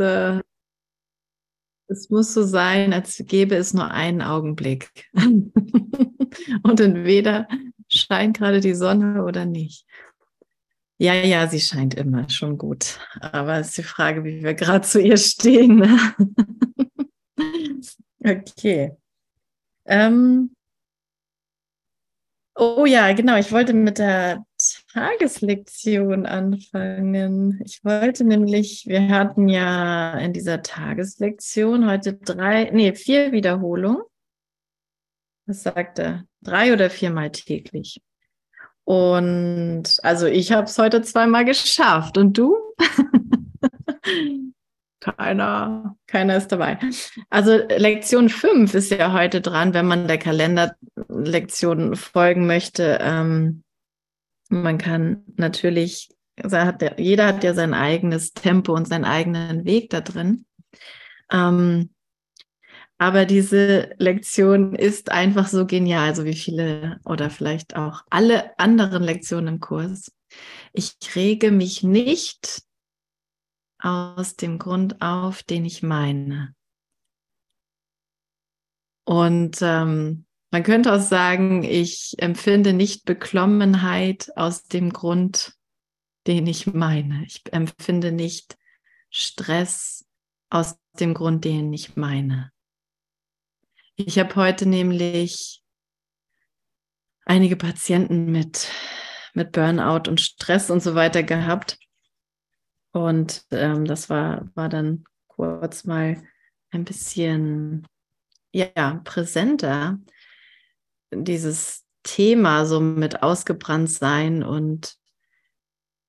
äh, es muss so sein, als gäbe es nur einen Augenblick. Und entweder scheint gerade die Sonne oder nicht. Ja, ja, sie scheint immer schon gut. Aber es ist die Frage, wie wir gerade zu ihr stehen. Ne? okay. Ähm, oh ja, genau. Ich wollte mit der Tageslektion anfangen. Ich wollte nämlich, wir hatten ja in dieser Tageslektion heute drei, nee, vier Wiederholungen. Was sagt er? Drei oder viermal täglich. Und also ich habe es heute zweimal geschafft. Und du? keiner, keiner ist dabei. Also Lektion 5 ist ja heute dran, wenn man der Kalenderlektion folgen möchte. Ähm, man kann natürlich, hat der, jeder hat ja sein eigenes Tempo und seinen eigenen Weg da drin. Ähm, aber diese Lektion ist einfach so genial, so wie viele oder vielleicht auch alle anderen Lektionen im Kurs. Ich rege mich nicht aus dem Grund auf, den ich meine. Und ähm, man könnte auch sagen, ich empfinde nicht Beklommenheit aus dem Grund, den ich meine. Ich empfinde nicht Stress aus dem Grund, den ich meine. Ich habe heute nämlich einige Patienten mit, mit Burnout und Stress und so weiter gehabt. Und ähm, das war, war dann kurz mal ein bisschen ja, präsenter dieses Thema so mit ausgebrannt sein und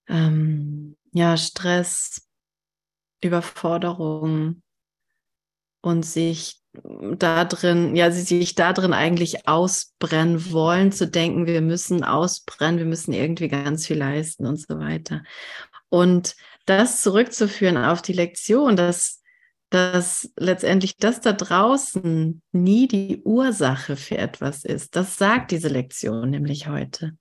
ähm, ja, Stress, Überforderung und sich da drin, ja, sie sich da drin eigentlich ausbrennen wollen, zu denken, wir müssen ausbrennen, wir müssen irgendwie ganz viel leisten und so weiter. Und das zurückzuführen auf die Lektion, dass dass letztendlich das da draußen nie die Ursache für etwas ist. Das sagt diese Lektion nämlich heute.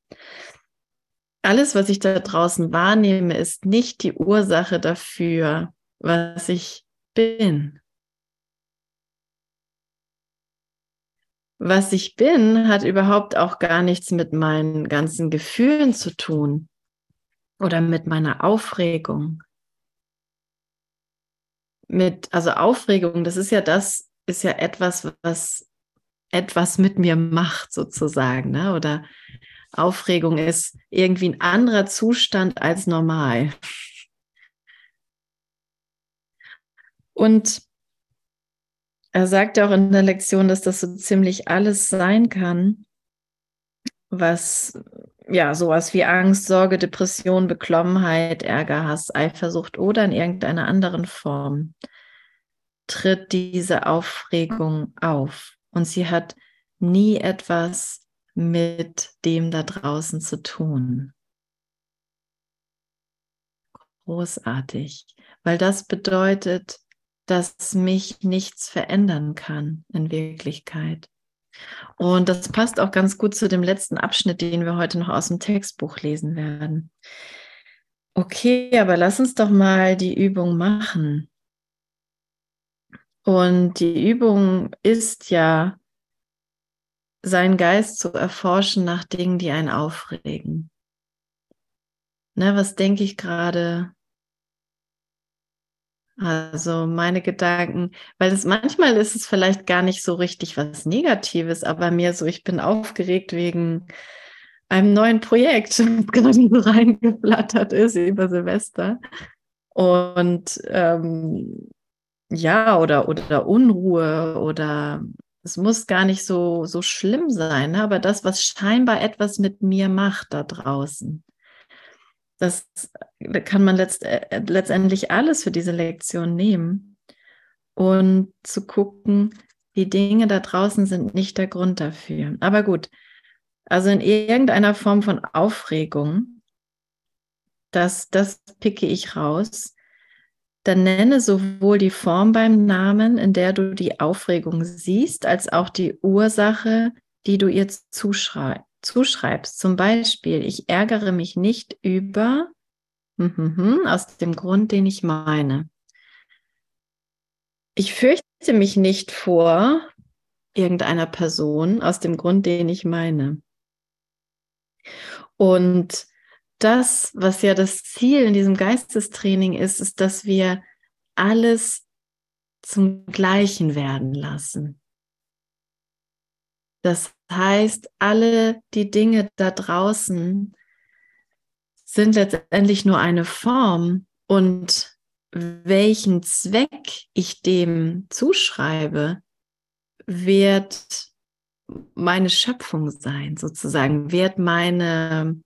Alles, was ich da draußen wahrnehme, ist nicht die Ursache dafür, was ich bin. Was ich bin, hat überhaupt auch gar nichts mit meinen ganzen Gefühlen zu tun oder mit meiner Aufregung mit, also Aufregung, das ist ja das, ist ja etwas, was etwas mit mir macht, sozusagen, ne? Oder Aufregung ist irgendwie ein anderer Zustand als normal. Und er sagt ja auch in der Lektion, dass das so ziemlich alles sein kann, was ja sowas wie Angst, Sorge, Depression, Beklommenheit, Ärger, Hass, Eifersucht oder in irgendeiner anderen Form tritt diese Aufregung auf. Und sie hat nie etwas mit dem da draußen zu tun. Großartig, weil das bedeutet, dass mich nichts verändern kann in Wirklichkeit. Und das passt auch ganz gut zu dem letzten Abschnitt, den wir heute noch aus dem Textbuch lesen werden. Okay, aber lass uns doch mal die Übung machen. Und die Übung ist ja, seinen Geist zu erforschen nach Dingen, die einen aufregen. Ne, was denke ich gerade? Also meine Gedanken, weil es manchmal ist es vielleicht gar nicht so richtig was Negatives, aber mir so, ich bin aufgeregt wegen einem neuen Projekt, das gerade so reingeflattert ist über Silvester. Und ähm, ja, oder, oder Unruhe oder es muss gar nicht so, so schlimm sein, ne? aber das, was scheinbar etwas mit mir macht da draußen. Das kann man letzt, äh, letztendlich alles für diese Lektion nehmen und zu gucken, die Dinge da draußen sind nicht der Grund dafür. Aber gut, also in irgendeiner Form von Aufregung, das, das picke ich raus, dann nenne sowohl die Form beim Namen, in der du die Aufregung siehst, als auch die Ursache, die du ihr zuschreibst zuschreibst. Zum Beispiel, ich ärgere mich nicht über, aus dem Grund, den ich meine. ich fürchte mich nicht vor irgendeiner Person aus dem Grund, den ich meine. Und das, was ja das Ziel in diesem Geistestraining ist, ist, dass wir alles zum Gleichen werden lassen. Das heißt, alle die Dinge da draußen sind letztendlich nur eine Form und welchen Zweck ich dem zuschreibe, wird meine Schöpfung sein, sozusagen, wird meine,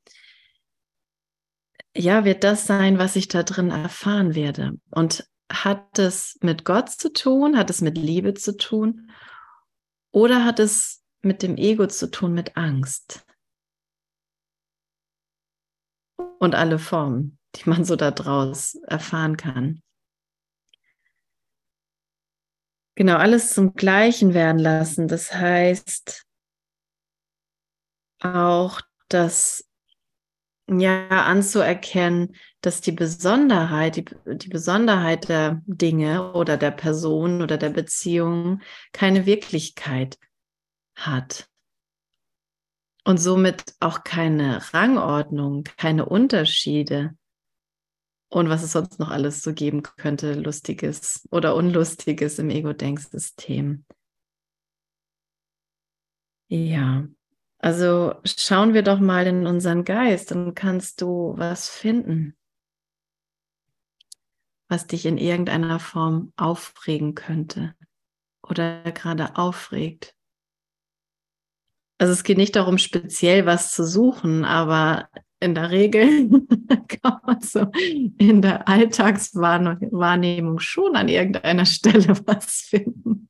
ja, wird das sein, was ich da drin erfahren werde. Und hat es mit Gott zu tun, hat es mit Liebe zu tun oder hat es mit dem Ego zu tun, mit Angst? Und alle Formen, die man so daraus erfahren kann. Genau, alles zum Gleichen werden lassen. Das heißt auch, das ja anzuerkennen, dass die Besonderheit, die, die Besonderheit der Dinge oder der Person oder der Beziehung keine Wirklichkeit hat. Und somit auch keine Rangordnung, keine Unterschiede und was es sonst noch alles so geben könnte, lustiges oder unlustiges im Ego-Denksystem. Ja, also schauen wir doch mal in unseren Geist, dann kannst du was finden, was dich in irgendeiner Form aufregen könnte oder gerade aufregt. Also es geht nicht darum, speziell was zu suchen, aber in der Regel kann man so in der Alltagswahrnehmung schon an irgendeiner Stelle was finden.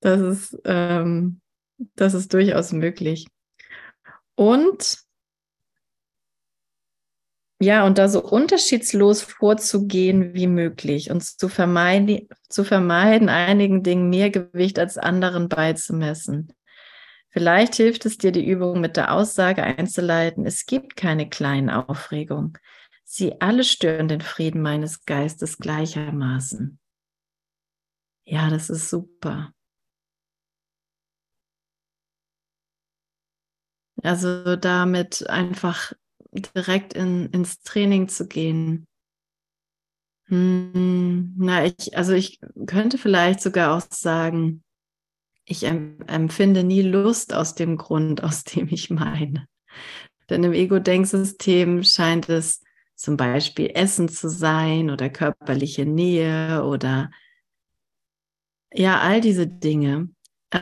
Das ist, ähm, das ist durchaus möglich. Und ja, und da so unterschiedslos vorzugehen wie möglich und zu vermeiden, zu vermeiden, einigen Dingen mehr Gewicht als anderen beizumessen. Vielleicht hilft es dir, die Übung mit der Aussage einzuleiten, es gibt keine kleinen Aufregungen. Sie alle stören den Frieden meines Geistes gleichermaßen. Ja, das ist super. Also damit einfach direkt in, ins Training zu gehen. Hm, na, ich, also ich könnte vielleicht sogar auch sagen, ich empfinde nie Lust aus dem Grund, aus dem ich meine. Denn im Ego-Denksystem scheint es zum Beispiel Essen zu sein oder körperliche Nähe oder ja, all diese Dinge.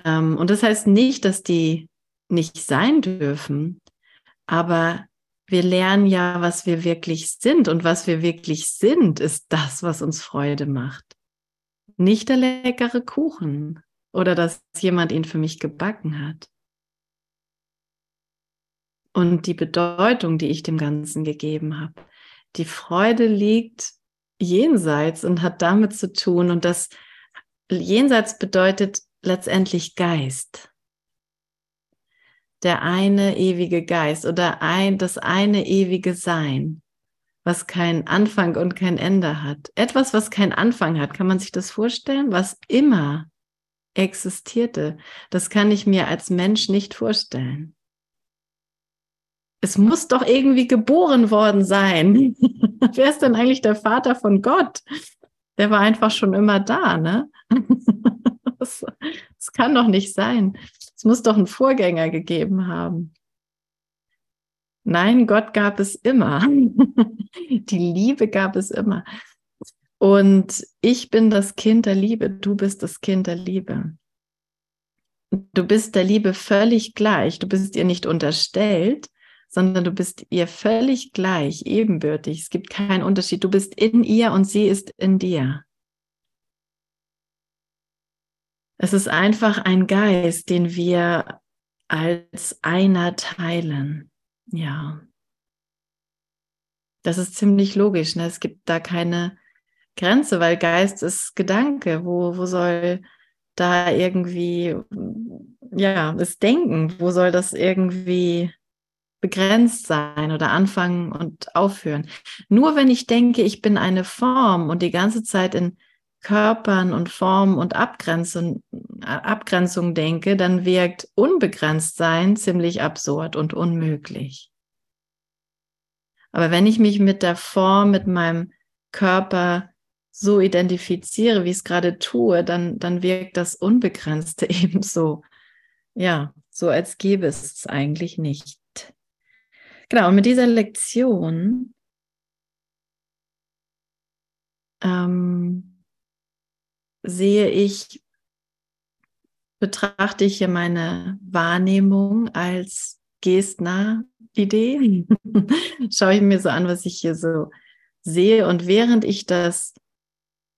Ähm, und das heißt nicht, dass die nicht sein dürfen, aber wir lernen ja, was wir wirklich sind. Und was wir wirklich sind, ist das, was uns Freude macht. Nicht der leckere Kuchen, oder dass jemand ihn für mich gebacken hat. Und die Bedeutung, die ich dem Ganzen gegeben habe. Die Freude liegt jenseits und hat damit zu tun. Und das jenseits bedeutet letztendlich Geist. Der eine ewige Geist oder ein, das eine ewige Sein, was keinen Anfang und kein Ende hat. Etwas, was keinen Anfang hat, kann man sich das vorstellen? Was immer existierte. Das kann ich mir als Mensch nicht vorstellen. Es muss doch irgendwie geboren worden sein. Wer ist denn eigentlich der Vater von Gott? Der war einfach schon immer da, ne? Das, das kann doch nicht sein. Es muss doch einen Vorgänger gegeben haben. Nein, Gott gab es immer. Die Liebe gab es immer. Und ich bin das Kind der Liebe, du bist das Kind der Liebe. Du bist der Liebe völlig gleich. Du bist ihr nicht unterstellt, sondern du bist ihr völlig gleich, ebenbürtig. Es gibt keinen Unterschied. Du bist in ihr und sie ist in dir. Es ist einfach ein Geist, den wir als einer teilen. Ja. Das ist ziemlich logisch. Ne? Es gibt da keine Grenze, weil Geist ist Gedanke. Wo, wo soll da irgendwie, ja, das Denken, wo soll das irgendwie begrenzt sein oder anfangen und aufhören? Nur wenn ich denke, ich bin eine Form und die ganze Zeit in Körpern und Formen und Abgrenzung, Abgrenzung denke, dann wirkt unbegrenzt sein ziemlich absurd und unmöglich. Aber wenn ich mich mit der Form, mit meinem Körper so identifiziere, wie ich es gerade tue, dann, dann wirkt das Unbegrenzte ebenso. Ja, so als gäbe es es eigentlich nicht. Genau, und mit dieser Lektion ähm, sehe ich, betrachte ich hier meine Wahrnehmung als Gestner-Idee. Schaue ich mir so an, was ich hier so sehe. Und während ich das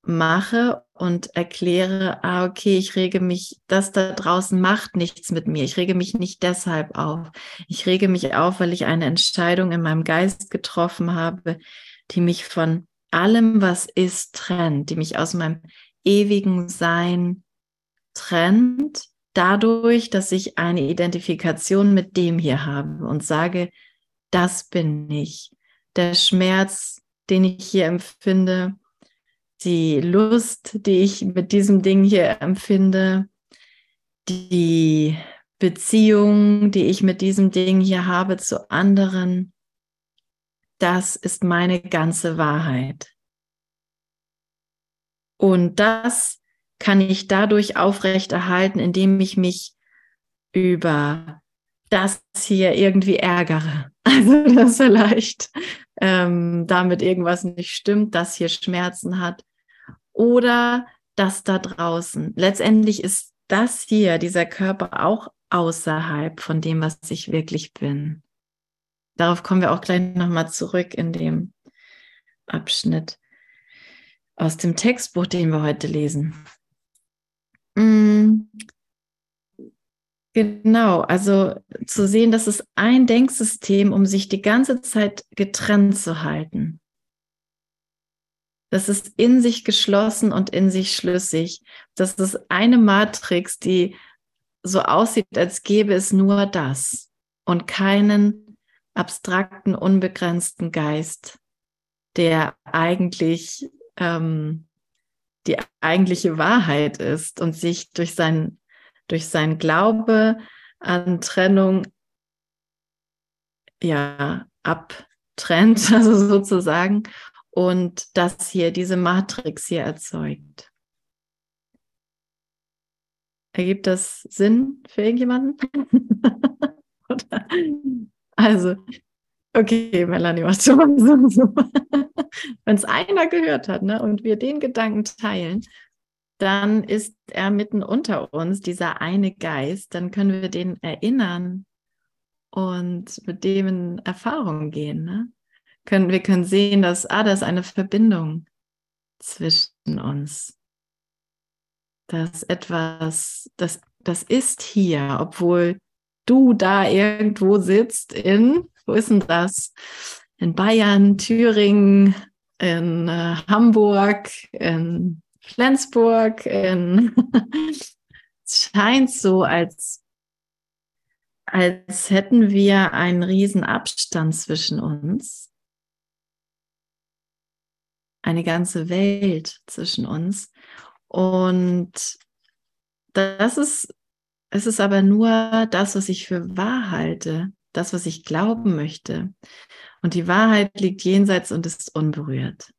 mache und erkläre, ah, okay, ich rege mich, das da draußen macht nichts mit mir. Ich rege mich nicht deshalb auf. Ich rege mich auf, weil ich eine Entscheidung in meinem Geist getroffen habe, die mich von allem, was ist, trennt, die mich aus meinem ewigen Sein trennt, dadurch, dass ich eine Identifikation mit dem hier habe und sage, das bin ich. Der Schmerz, den ich hier empfinde, die Lust, die ich mit diesem Ding hier empfinde, die Beziehung, die ich mit diesem Ding hier habe zu anderen, das ist meine ganze Wahrheit. Und das kann ich dadurch aufrechterhalten, indem ich mich über das hier irgendwie ärgere. Also, dass vielleicht ähm, damit irgendwas nicht stimmt, das hier Schmerzen hat. Oder das da draußen. Letztendlich ist das hier, dieser Körper, auch außerhalb von dem, was ich wirklich bin. Darauf kommen wir auch gleich nochmal zurück in dem Abschnitt aus dem Textbuch, den wir heute lesen. Mm. Genau, also zu sehen, dass es ein Denksystem, um sich die ganze Zeit getrennt zu halten. Das ist in sich geschlossen und in sich schlüssig. Das ist eine Matrix, die so aussieht, als gäbe es nur das und keinen abstrakten, unbegrenzten Geist, der eigentlich ähm, die eigentliche Wahrheit ist und sich durch sein, durch sein Glaube an Trennung ja abtrennt, also sozusagen, und das hier, diese Matrix hier erzeugt. Ergibt das Sinn für irgendjemanden? Also, okay, Melanie macht schon so. so. Wenn es einer gehört hat ne, und wir den Gedanken teilen, dann ist er mitten unter uns, dieser eine Geist, dann können wir den erinnern und mit dem in Erfahrung gehen. Ne? Können, wir können sehen, dass, ah, da ist eine Verbindung zwischen uns. Das etwas, das, das ist hier, obwohl du da irgendwo sitzt in, wo ist denn das? In Bayern, Thüringen, in äh, Hamburg, in Flensburg, in es scheint so, als, als hätten wir einen riesen Abstand zwischen uns. Eine ganze Welt zwischen uns. Und das ist es ist aber nur das, was ich für wahr halte, das, was ich glauben möchte. Und die Wahrheit liegt jenseits und ist unberührt.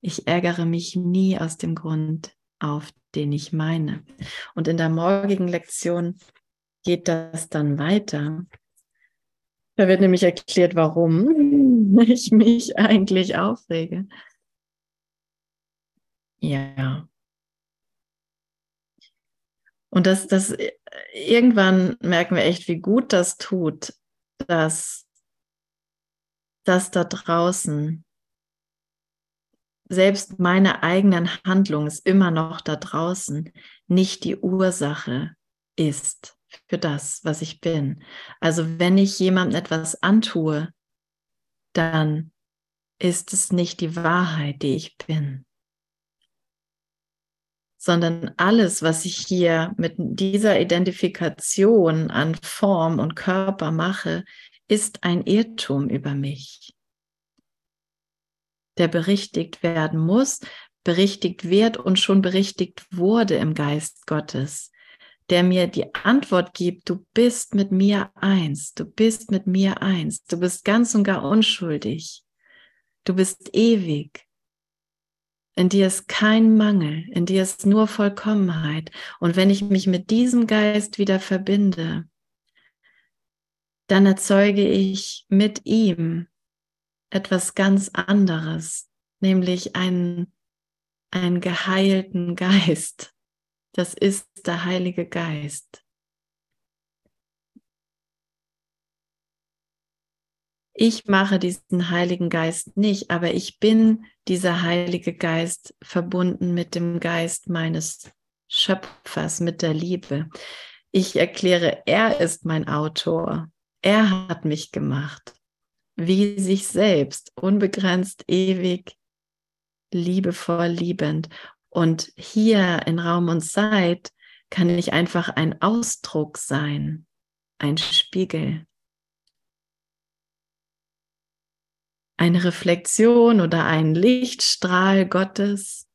Ich ärgere mich nie aus dem Grund auf, den ich meine. Und in der morgigen Lektion geht das dann weiter. Da wird nämlich erklärt, warum ich mich eigentlich aufrege. Ja. Und das, das irgendwann merken wir echt, wie gut das tut, dass das da draußen selbst meine eigenen Handlungen ist immer noch da draußen nicht die Ursache ist für das, was ich bin. Also wenn ich jemandem etwas antue, dann ist es nicht die Wahrheit, die ich bin sondern alles, was ich hier mit dieser Identifikation an Form und Körper mache, ist ein Irrtum über mich, der berichtigt werden muss, berichtigt wird und schon berichtigt wurde im Geist Gottes, der mir die Antwort gibt, du bist mit mir eins, du bist mit mir eins, du bist ganz und gar unschuldig, du bist ewig. In dir ist kein Mangel, in dir ist nur Vollkommenheit. Und wenn ich mich mit diesem Geist wieder verbinde, dann erzeuge ich mit ihm etwas ganz anderes, nämlich einen, einen geheilten Geist. Das ist der Heilige Geist. Ich mache diesen Heiligen Geist nicht, aber ich bin dieser Heilige Geist verbunden mit dem Geist meines Schöpfers, mit der Liebe. Ich erkläre, er ist mein Autor. Er hat mich gemacht wie sich selbst, unbegrenzt, ewig, liebevoll, liebend. Und hier in Raum und Zeit kann ich einfach ein Ausdruck sein, ein Spiegel, eine Reflexion oder ein Lichtstrahl Gottes,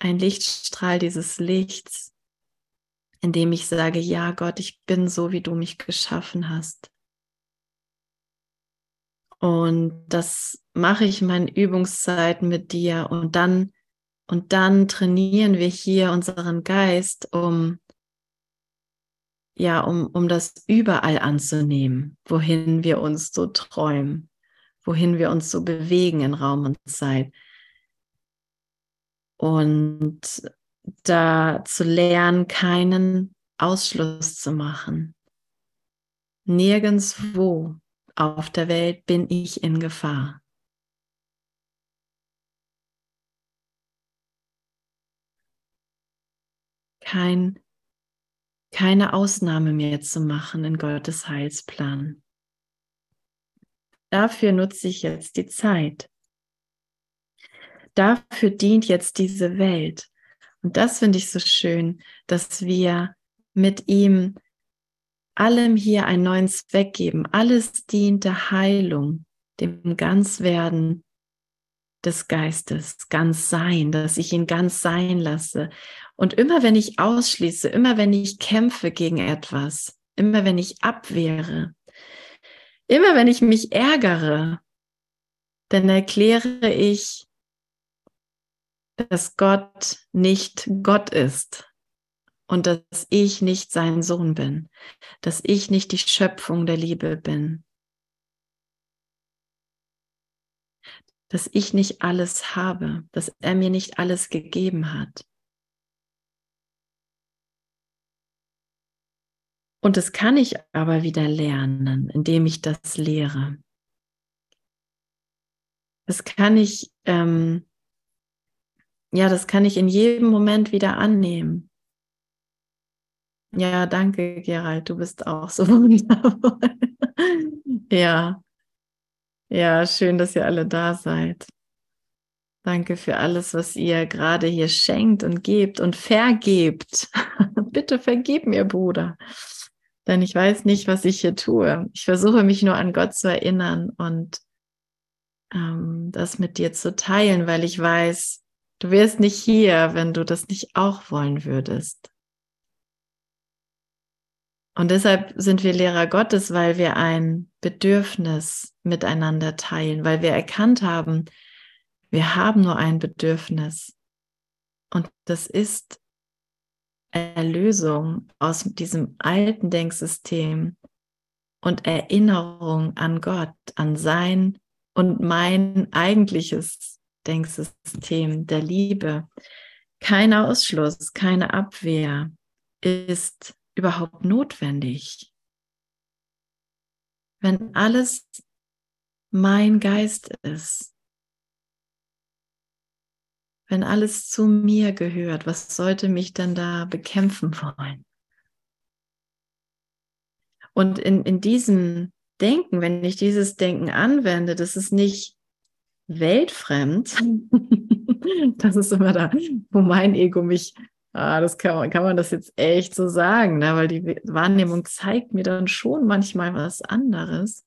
ein Lichtstrahl dieses Lichts, in dem ich sage, ja Gott, ich bin so, wie du mich geschaffen hast. Und das mache ich in meinen Übungszeiten mit dir und dann und dann trainieren wir hier unseren Geist, um ja, um, um das überall anzunehmen, wohin wir uns so träumen, wohin wir uns so bewegen in Raum und Zeit. Und da zu lernen, keinen Ausschluss zu machen. Nirgendwo auf der Welt bin ich in Gefahr. Kein, keine Ausnahme mehr zu machen in Gottes Heilsplan. Dafür nutze ich jetzt die Zeit. Dafür dient jetzt diese Welt. Und das finde ich so schön, dass wir mit ihm allem hier einen neuen Zweck geben. Alles dient der Heilung, dem Ganzwerden des Geistes, ganz sein, dass ich ihn ganz sein lasse. Und immer wenn ich ausschließe, immer wenn ich kämpfe gegen etwas, immer wenn ich abwehre, immer wenn ich mich ärgere, dann erkläre ich, dass Gott nicht Gott ist, und dass ich nicht sein Sohn bin, dass ich nicht die Schöpfung der Liebe bin, dass ich nicht alles habe, dass er mir nicht alles gegeben hat. Und das kann ich aber wieder lernen, indem ich das lehre. Das kann ich, ähm, ja, das kann ich in jedem Moment wieder annehmen. Ja, danke, Gerald. Du bist auch so wundervoll. ja. Ja, schön, dass ihr alle da seid. Danke für alles, was ihr gerade hier schenkt und gebt und vergebt. Bitte vergib mir, Bruder. Denn ich weiß nicht, was ich hier tue. Ich versuche mich nur an Gott zu erinnern und ähm, das mit dir zu teilen, weil ich weiß, du wärst nicht hier, wenn du das nicht auch wollen würdest. Und deshalb sind wir Lehrer Gottes, weil wir ein Bedürfnis miteinander teilen, weil wir erkannt haben, wir haben nur ein Bedürfnis. Und das ist Erlösung aus diesem alten Denksystem und Erinnerung an Gott, an sein und mein eigentliches Denksystem der Liebe. Kein Ausschluss, keine Abwehr ist überhaupt notwendig? Wenn alles mein Geist ist, wenn alles zu mir gehört, was sollte mich denn da bekämpfen wollen? Und in, in diesem Denken, wenn ich dieses Denken anwende, das ist nicht weltfremd. das ist immer da, wo mein Ego mich Ah, das kann man, kann man das jetzt echt so sagen, ne? weil die Wahrnehmung zeigt mir dann schon manchmal was anderes.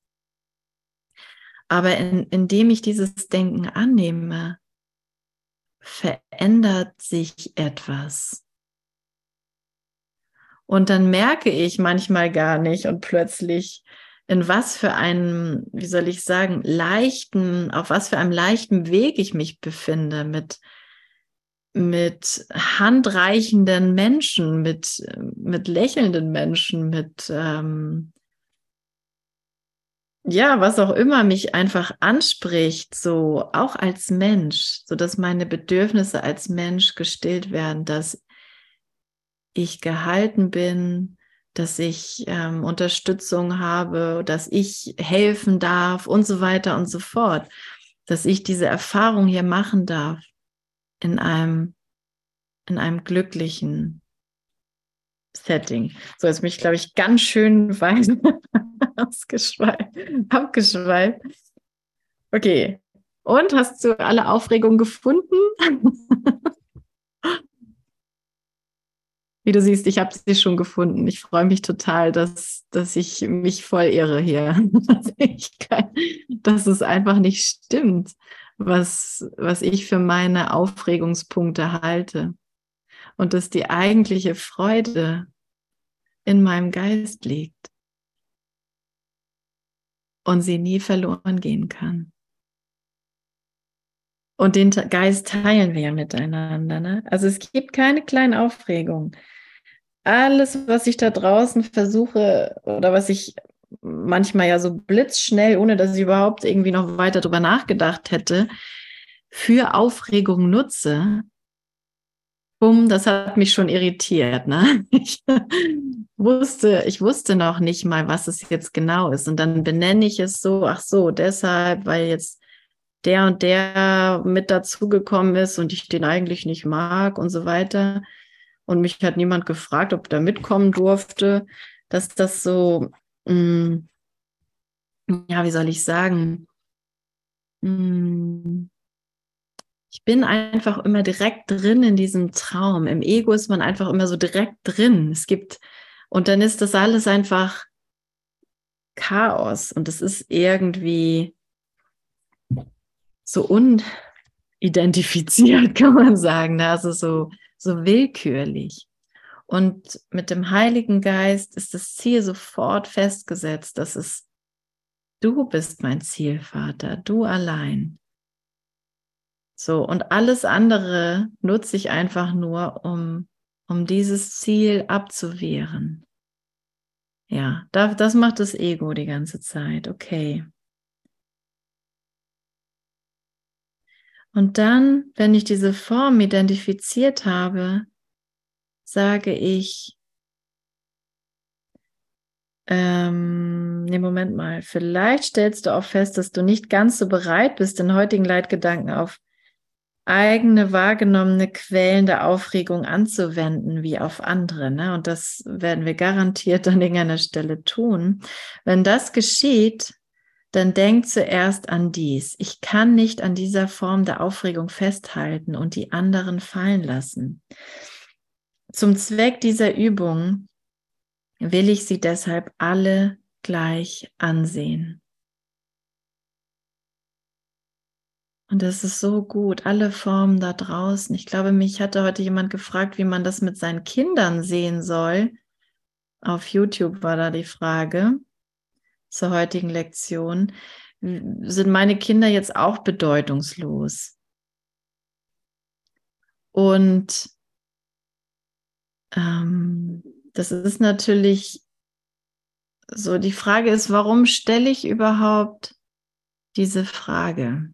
Aber in, indem ich dieses Denken annehme, verändert sich etwas. Und dann merke ich manchmal gar nicht und plötzlich, in was für einem, wie soll ich sagen, leichten, auf was für einem leichten Weg ich mich befinde mit, mit handreichenden Menschen, mit, mit lächelnden Menschen, mit, ähm, ja, was auch immer mich einfach anspricht, so auch als Mensch, so dass meine Bedürfnisse als Mensch gestillt werden, dass ich gehalten bin, dass ich ähm, Unterstützung habe, dass ich helfen darf und so weiter und so fort, dass ich diese Erfahrung hier machen darf in einem in einem glücklichen Setting. So, jetzt bin ich, glaube ich, ganz schön weit abgeschweift. Okay. Und hast du alle Aufregungen gefunden? Wie du siehst, ich habe sie schon gefunden. Ich freue mich total, dass, dass ich mich voll irre hier. dass, ich kann, dass es einfach nicht stimmt, was, was ich für meine Aufregungspunkte halte. Und dass die eigentliche Freude in meinem Geist liegt und sie nie verloren gehen kann. Und den Geist teilen wir ja miteinander. Ne? Also es gibt keine kleinen Aufregungen. Alles, was ich da draußen versuche oder was ich manchmal ja so blitzschnell, ohne dass ich überhaupt irgendwie noch weiter drüber nachgedacht hätte, für Aufregung nutze, bumm, das hat mich schon irritiert. Ne? Ich wusste, ich wusste noch nicht mal, was es jetzt genau ist. Und dann benenne ich es so, ach so, deshalb, weil jetzt der und der mit dazugekommen ist und ich den eigentlich nicht mag und so weiter. Und mich hat niemand gefragt, ob der mitkommen durfte, dass das so, mh, mm, ja, wie soll ich sagen, mh, mm, ich bin einfach immer direkt drin in diesem Traum. Im Ego ist man einfach immer so direkt drin. Es gibt, und dann ist das alles einfach Chaos und es ist irgendwie so unidentifiziert, kann man sagen. Ne? Also so, so willkürlich. Und mit dem Heiligen Geist ist das Ziel sofort festgesetzt, dass es du bist mein Zielvater, du allein. So, und alles andere nutze ich einfach nur, um, um dieses Ziel abzuwehren. Ja, das macht das Ego die ganze Zeit. Okay. Und dann, wenn ich diese Form identifiziert habe, sage ich, ähm, nee, Moment mal, vielleicht stellst du auch fest, dass du nicht ganz so bereit bist, den heutigen Leitgedanken auf eigene wahrgenommene Quellen der Aufregung anzuwenden wie auf andere. Ne? Und das werden wir garantiert an irgendeiner Stelle tun. Wenn das geschieht, dann denk zuerst an dies. Ich kann nicht an dieser Form der Aufregung festhalten und die anderen fallen lassen. Zum Zweck dieser Übung will ich sie deshalb alle gleich ansehen. Und das ist so gut, alle Formen da draußen. Ich glaube, mich hatte heute jemand gefragt, wie man das mit seinen Kindern sehen soll. Auf YouTube war da die Frage zur heutigen Lektion. Sind meine Kinder jetzt auch bedeutungslos? Und ähm, das ist natürlich so, die Frage ist, warum stelle ich überhaupt diese Frage?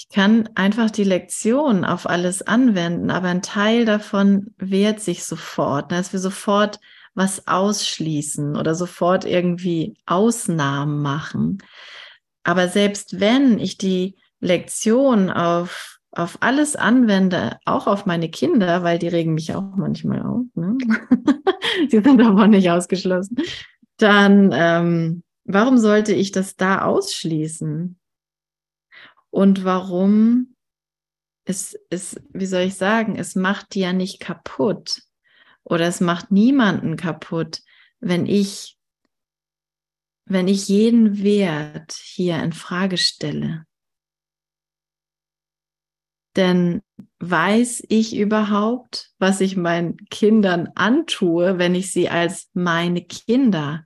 Ich kann einfach die Lektion auf alles anwenden, aber ein Teil davon wehrt sich sofort, ne, dass wir sofort was ausschließen oder sofort irgendwie Ausnahmen machen. Aber selbst wenn ich die Lektion auf, auf alles anwende, auch auf meine Kinder, weil die regen mich auch manchmal auf, ne? die sind davon nicht ausgeschlossen, dann ähm, warum sollte ich das da ausschließen? Und warum es ist, wie soll ich sagen, es macht die ja nicht kaputt oder es macht niemanden kaputt, wenn ich, wenn ich jeden Wert hier in Frage stelle. Denn weiß ich überhaupt, was ich meinen Kindern antue, wenn ich sie als meine Kinder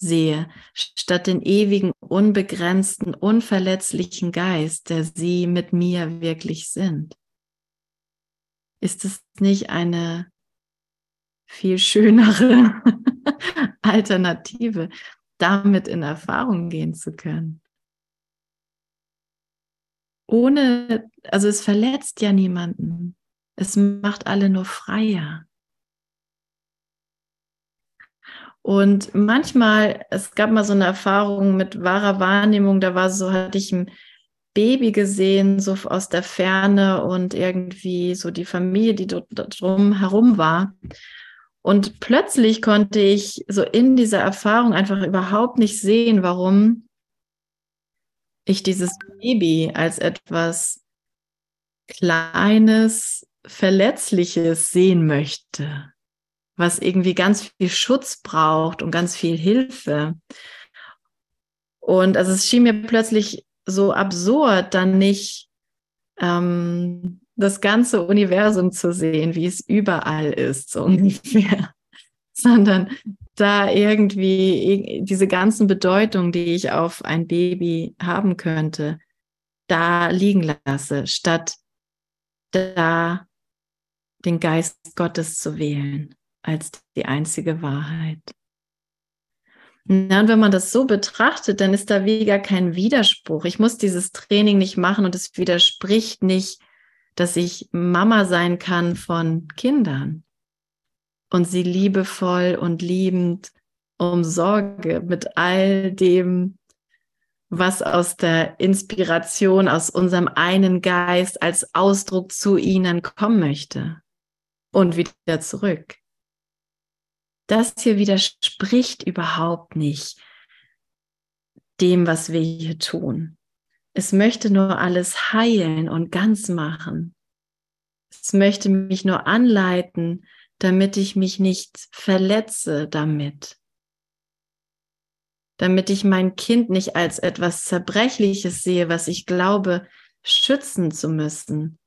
sehe, statt den ewigen, unbegrenzten, unverletzlichen Geist, der sie mit mir wirklich sind? Ist es nicht eine viel schönere Alternative, damit in Erfahrung gehen zu können? Ohne, also es verletzt ja niemanden. Es macht alle nur freier. Und manchmal, es gab mal so eine Erfahrung mit wahrer Wahrnehmung, da war so, hatte ich ein Baby gesehen, so aus der Ferne und irgendwie so die Familie, die dort drum herum war. Und plötzlich konnte ich so in dieser Erfahrung einfach überhaupt nicht sehen, warum ich dieses Baby als etwas Kleines, Verletzliches sehen möchte was irgendwie ganz viel Schutz braucht und ganz viel Hilfe. Und also es schien mir plötzlich so absurd, dann nicht ähm, das ganze Universum zu sehen, wie es überall ist, so ungefähr, sondern da irgendwie diese ganzen Bedeutungen, die ich auf ein Baby haben könnte, da liegen lasse, statt da den Geist Gottes zu wählen als die einzige Wahrheit. Na, und wenn man das so betrachtet, dann ist da wie gar kein Widerspruch. Ich muss dieses Training nicht machen und es widerspricht nicht, dass ich Mama sein kann von Kindern und sie liebevoll und liebend umsorge mit all dem, was aus der Inspiration, aus unserem einen Geist als Ausdruck zu ihnen kommen möchte und wieder zurück das hier widerspricht überhaupt nicht dem, was wir hier tun. Es möchte nur alles heilen und ganz machen. Es möchte mich nur anleiten, damit ich mich nicht verletze damit. Damit ich mein Kind nicht als etwas Zerbrechliches sehe, was ich glaube, schützen zu müssen,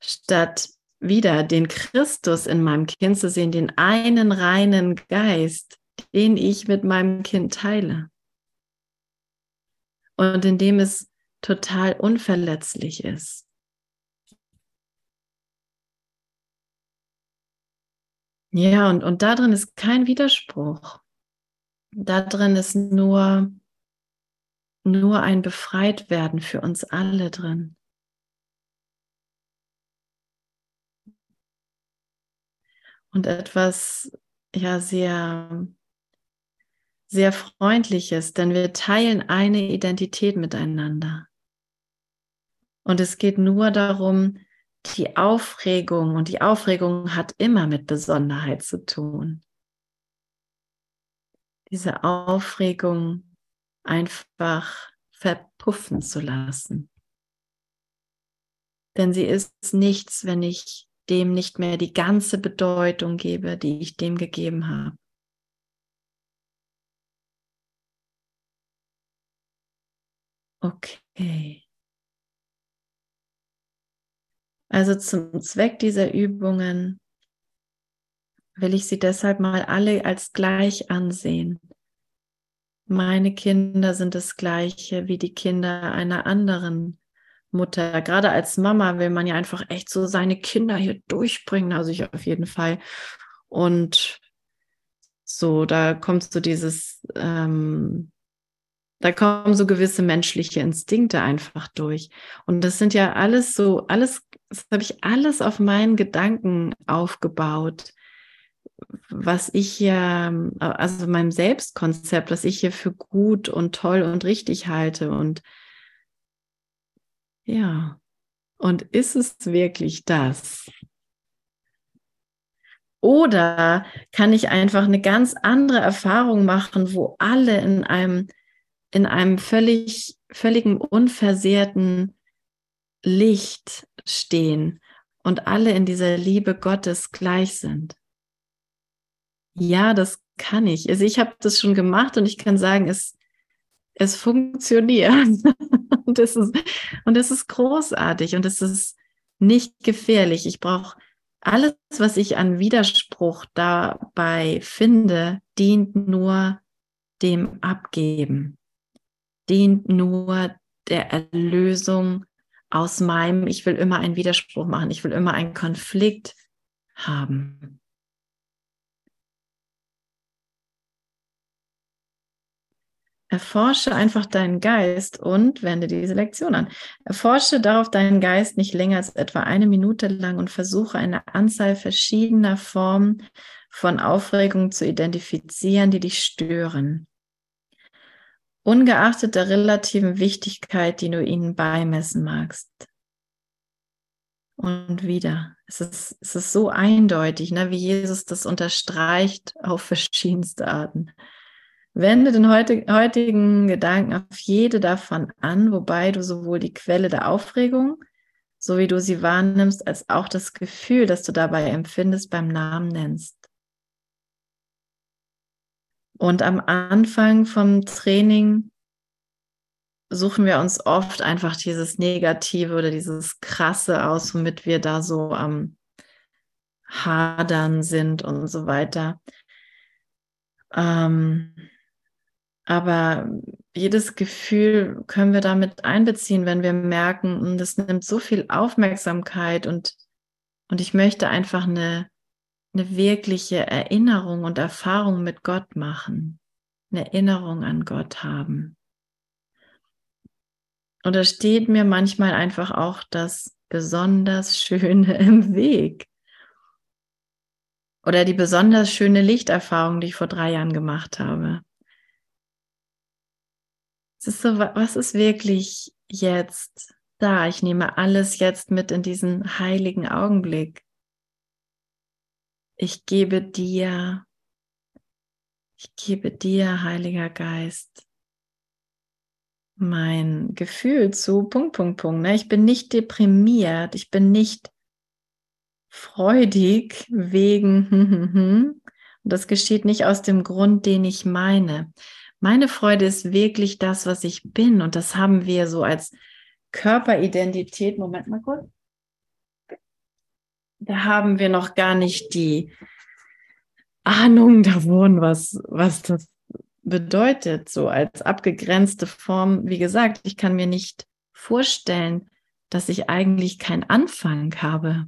statt wieder den Christus in meinem Kind zu sehen, den einen reinen Geist, den ich mit meinem Kind teile. Und in dem es total unverletzlich ist. Ja, und, und da ist kein Widerspruch. Da drin ist nur, nur ein Befreitwerden für uns alle drin. Und etwas ja sehr sehr freundliches, denn wir teilen eine Identität miteinander. Und es geht nur darum, die Aufregung und die Aufregung hat immer mit Besonderheit zu tun. Diese Aufregung einfach verpuffen zu lassen. Denn sie ist nichts, wenn ich dem nicht mehr die ganze Bedeutung gebe, die ich dem gegeben habe. Okay. Also zum Zweck dieser Übungen will ich sie deshalb mal alle als gleich ansehen. Meine Kinder sind das gleiche wie die Kinder einer anderen Mutter. Gerade als Mama will man ja einfach echt so seine Kinder hier durchbringen, also ich auf jeden Fall. Und so, da kommt so dieses, ähm, da kommen so gewisse menschliche Instinkte einfach durch. Und das sind ja alles so, alles, das habe ich alles auf meinen Gedanken aufgebaut, was ich hier, also meinem Selbstkonzept, was ich hier für gut und toll und richtig halte. Und ja, und ist es wirklich das? Oder kann ich einfach eine ganz andere Erfahrung machen, wo alle in einem, in einem völlig, völligen unversehrten Licht stehen und alle in dieser Liebe Gottes gleich sind? Ja, das kann ich. Also ich habe das schon gemacht und ich kann sagen, es, es funktioniert. und das ist, und das ist großartig und es ist nicht gefährlich. Ich brauche alles, was ich an Widerspruch dabei finde, dient nur dem Abgeben, dient nur der Erlösung aus meinem, ich will immer einen Widerspruch machen, ich will immer einen Konflikt haben. Erforsche einfach deinen Geist und wende diese Lektion an. Erforsche darauf deinen Geist nicht länger als etwa eine Minute lang und versuche eine Anzahl verschiedener Formen von Aufregung zu identifizieren, die dich stören. Ungeachtet der relativen Wichtigkeit, die du ihnen beimessen magst. Und wieder. Es ist, es ist so eindeutig, ne, wie Jesus das unterstreicht auf verschiedenste Arten. Wende den heutigen Gedanken auf jede davon an, wobei du sowohl die Quelle der Aufregung, so wie du sie wahrnimmst, als auch das Gefühl, das du dabei empfindest, beim Namen nennst. Und am Anfang vom Training suchen wir uns oft einfach dieses Negative oder dieses Krasse aus, womit wir da so am Hadern sind und so weiter. Ähm, aber jedes Gefühl können wir damit einbeziehen, wenn wir merken, hm, das nimmt so viel Aufmerksamkeit und, und ich möchte einfach eine, eine wirkliche Erinnerung und Erfahrung mit Gott machen, eine Erinnerung an Gott haben. Und da steht mir manchmal einfach auch das besonders Schöne im Weg. Oder die besonders schöne Lichterfahrung, die ich vor drei Jahren gemacht habe. Es ist so, was ist wirklich jetzt da? Ich nehme alles jetzt mit in diesen heiligen Augenblick. Ich gebe dir, ich gebe dir, Heiliger Geist, mein Gefühl zu Punkt, Punkt, Punkt. Ne? Ich bin nicht deprimiert, ich bin nicht freudig wegen, und das geschieht nicht aus dem Grund, den ich meine. Meine Freude ist wirklich das, was ich bin. Und das haben wir so als Körperidentität. Moment mal kurz. Da haben wir noch gar nicht die Ahnung davon, was, was das bedeutet, so als abgegrenzte Form. Wie gesagt, ich kann mir nicht vorstellen, dass ich eigentlich keinen Anfang habe.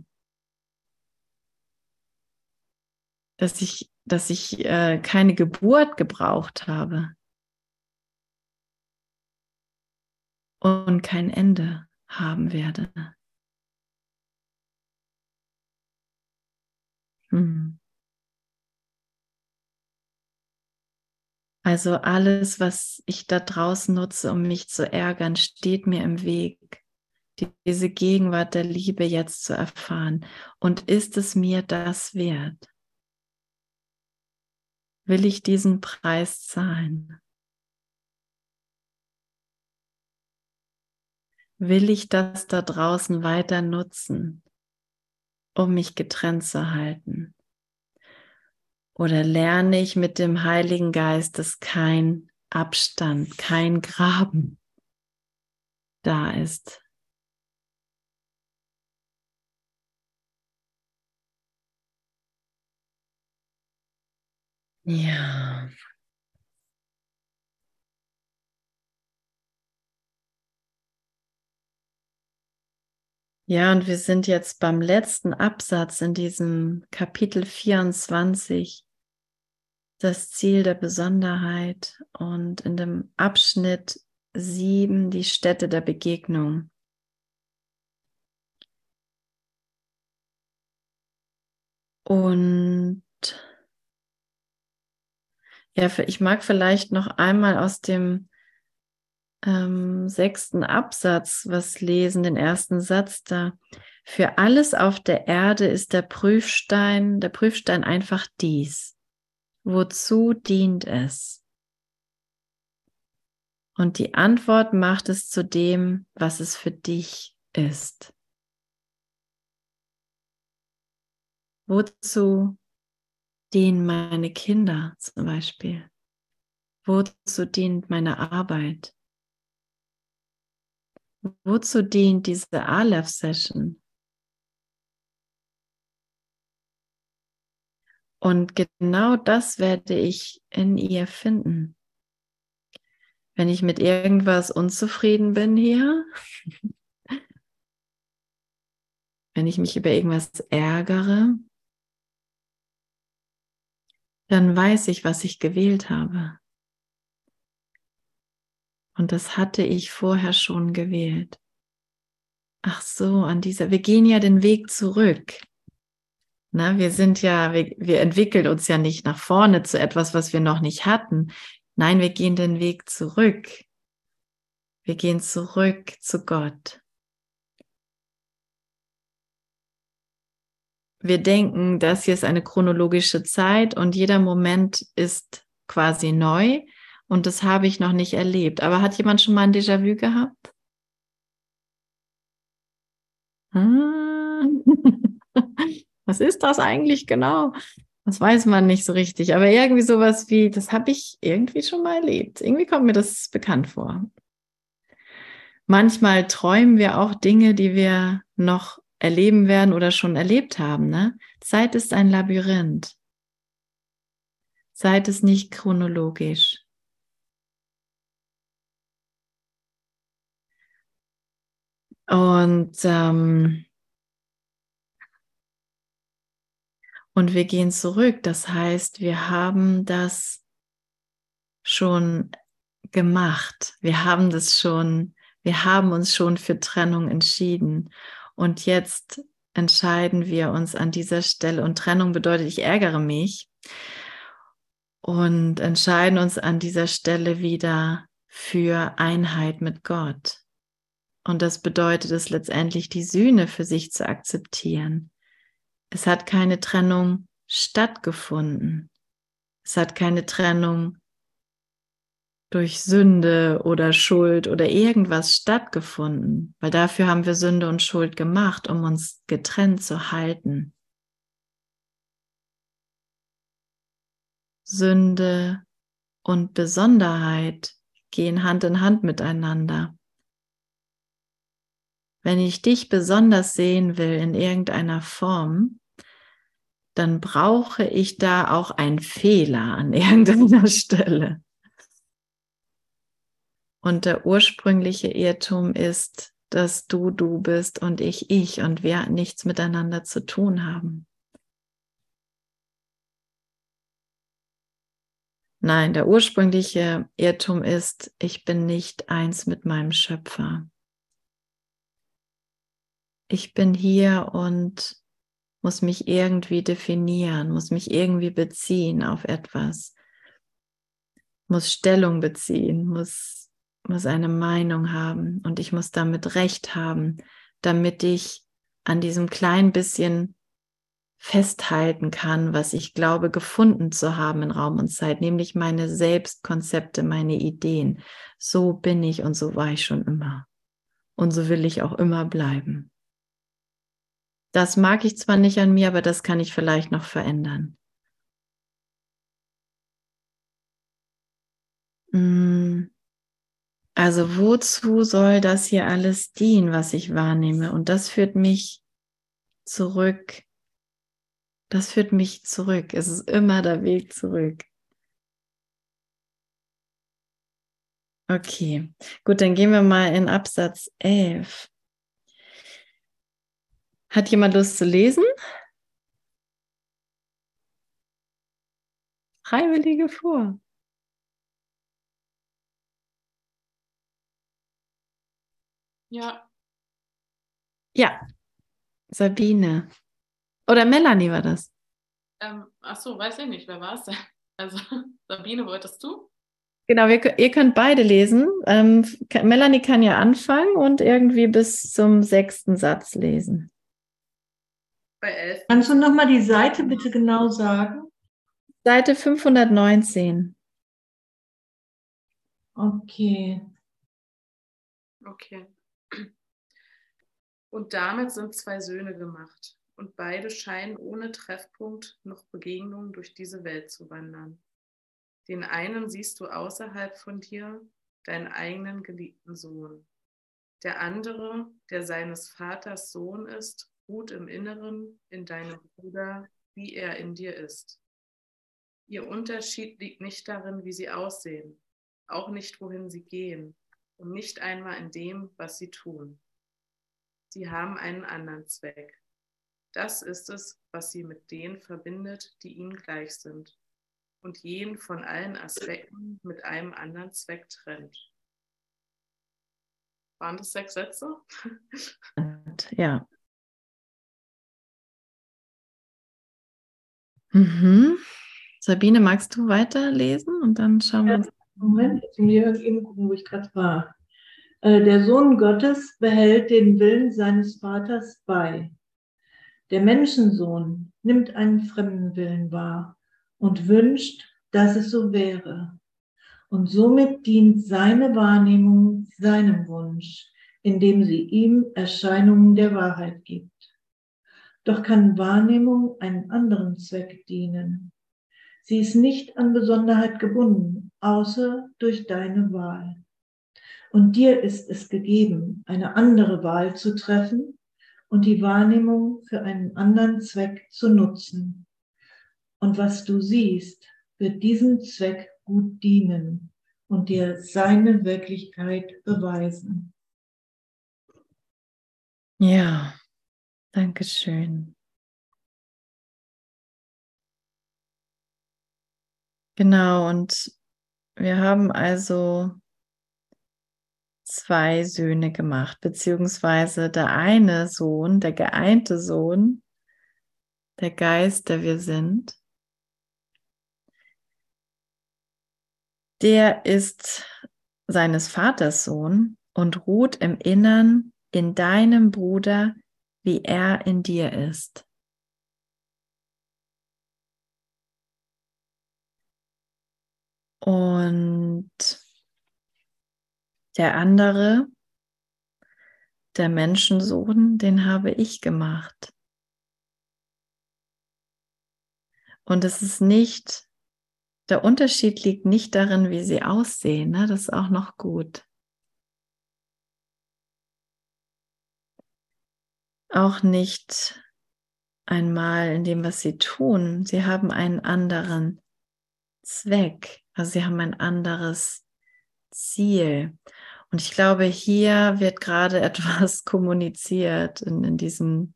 Dass ich, dass ich äh, keine Geburt gebraucht habe. Und kein Ende haben werde. Hm. Also alles, was ich da draußen nutze, um mich zu ärgern, steht mir im Weg, diese Gegenwart der Liebe jetzt zu erfahren. Und ist es mir das wert? Will ich diesen Preis zahlen? Will ich das da draußen weiter nutzen, um mich getrennt zu halten? Oder lerne ich mit dem Heiligen Geist, dass kein Abstand, kein Graben da ist? Ja. Ja, und wir sind jetzt beim letzten Absatz in diesem Kapitel 24, das Ziel der Besonderheit und in dem Abschnitt 7 die Stätte der Begegnung. Und ja, ich mag vielleicht noch einmal aus dem ähm, sechsten Absatz was lesen, den ersten Satz da. Für alles auf der Erde ist der Prüfstein, der Prüfstein einfach dies. Wozu dient es? Und die Antwort macht es zu dem, was es für dich ist. Wozu dienen meine Kinder zum Beispiel? Wozu dient meine Arbeit? Wozu dient diese Aleph-Session? Und genau das werde ich in ihr finden. Wenn ich mit irgendwas unzufrieden bin hier, wenn ich mich über irgendwas ärgere, dann weiß ich, was ich gewählt habe. Und das hatte ich vorher schon gewählt. Ach so, an dieser, wir gehen ja den Weg zurück. Na, wir sind ja, wir, wir entwickeln uns ja nicht nach vorne zu etwas, was wir noch nicht hatten. Nein, wir gehen den Weg zurück. Wir gehen zurück zu Gott. Wir denken, das hier ist eine chronologische Zeit und jeder Moment ist quasi neu und das habe ich noch nicht erlebt. Aber hat jemand schon mal ein Déjà-vu gehabt? Hm. Was ist das eigentlich genau? Das weiß man nicht so richtig. Aber irgendwie sowas wie, das habe ich irgendwie schon mal erlebt. Irgendwie kommt mir das bekannt vor. Manchmal träumen wir auch Dinge, die wir noch erleben werden oder schon erlebt haben. Ne? Zeit ist ein Labyrinth. Zeit ist nicht chronologisch. Und ähm, Und wir gehen zurück. Das heißt, wir haben das schon gemacht. Wir haben das schon, wir haben uns schon für Trennung entschieden. Und jetzt entscheiden wir uns an dieser Stelle. Und Trennung bedeutet, ich ärgere mich. Und entscheiden uns an dieser Stelle wieder für Einheit mit Gott. Und das bedeutet es letztendlich, die Sühne für sich zu akzeptieren. Es hat keine Trennung stattgefunden. Es hat keine Trennung durch Sünde oder Schuld oder irgendwas stattgefunden, weil dafür haben wir Sünde und Schuld gemacht, um uns getrennt zu halten. Sünde und Besonderheit gehen Hand in Hand miteinander. Wenn ich dich besonders sehen will in irgendeiner Form, dann brauche ich da auch einen Fehler an irgendeiner Stelle. Und der ursprüngliche Irrtum ist, dass du du bist und ich ich und wir nichts miteinander zu tun haben. Nein, der ursprüngliche Irrtum ist, ich bin nicht eins mit meinem Schöpfer. Ich bin hier und muss mich irgendwie definieren, muss mich irgendwie beziehen auf etwas, muss Stellung beziehen, muss, muss eine Meinung haben und ich muss damit Recht haben, damit ich an diesem kleinen bisschen festhalten kann, was ich glaube gefunden zu haben in Raum und Zeit, nämlich meine Selbstkonzepte, meine Ideen. So bin ich und so war ich schon immer. Und so will ich auch immer bleiben. Das mag ich zwar nicht an mir, aber das kann ich vielleicht noch verändern. Mm. Also wozu soll das hier alles dienen, was ich wahrnehme? Und das führt mich zurück. Das führt mich zurück. Es ist immer der Weg zurück. Okay, gut, dann gehen wir mal in Absatz 11. Hat jemand Lust zu lesen? Freiwillige vor. Ja. Ja, Sabine. Oder Melanie war das. Ähm, ach so, weiß ich nicht. Wer war es denn? Also, Sabine, wolltest du? Genau, wir, ihr könnt beide lesen. Ähm, Melanie kann ja anfangen und irgendwie bis zum sechsten Satz lesen bei 11. Kannst du nochmal die Seite bitte genau sagen? Seite 519. Okay. Okay. Und damit sind zwei Söhne gemacht, und beide scheinen ohne Treffpunkt noch Begegnung durch diese Welt zu wandern. Den einen siehst du außerhalb von dir, deinen eigenen geliebten Sohn. Der andere, der seines Vaters Sohn ist, ruht im Inneren in deinem Bruder, wie er in dir ist. Ihr Unterschied liegt nicht darin, wie sie aussehen, auch nicht, wohin sie gehen und nicht einmal in dem, was sie tun. Sie haben einen anderen Zweck. Das ist es, was sie mit denen verbindet, die ihnen gleich sind und jeden von allen Aspekten mit einem anderen Zweck trennt. Waren das sechs Sätze? Ja. Mhm. Sabine, magst du weiterlesen und dann schauen wir uns. Moment, jetzt muss ich eben gucken, wo ich gerade war. Äh, der Sohn Gottes behält den Willen seines Vaters bei. Der Menschensohn nimmt einen fremden Willen wahr und wünscht, dass es so wäre. Und somit dient seine Wahrnehmung seinem Wunsch, indem sie ihm Erscheinungen der Wahrheit gibt. Doch kann Wahrnehmung einen anderen Zweck dienen. Sie ist nicht an Besonderheit gebunden, außer durch deine Wahl. Und dir ist es gegeben, eine andere Wahl zu treffen und die Wahrnehmung für einen anderen Zweck zu nutzen. Und was du siehst, wird diesem Zweck gut dienen und dir seine Wirklichkeit beweisen. Ja, danke schön. Genau, und wir haben also zwei Söhne gemacht, beziehungsweise der eine Sohn, der geeinte Sohn, der Geist, der wir sind, der ist seines Vaters Sohn und ruht im Innern in deinem Bruder, wie er in dir ist. Und der andere, der Menschensohn, den habe ich gemacht. Und es ist nicht, der Unterschied liegt nicht darin, wie sie aussehen. Ne? Das ist auch noch gut. Auch nicht einmal in dem, was sie tun. Sie haben einen anderen Zweck. Also sie haben ein anderes Ziel. Und ich glaube, hier wird gerade etwas kommuniziert in, in diesem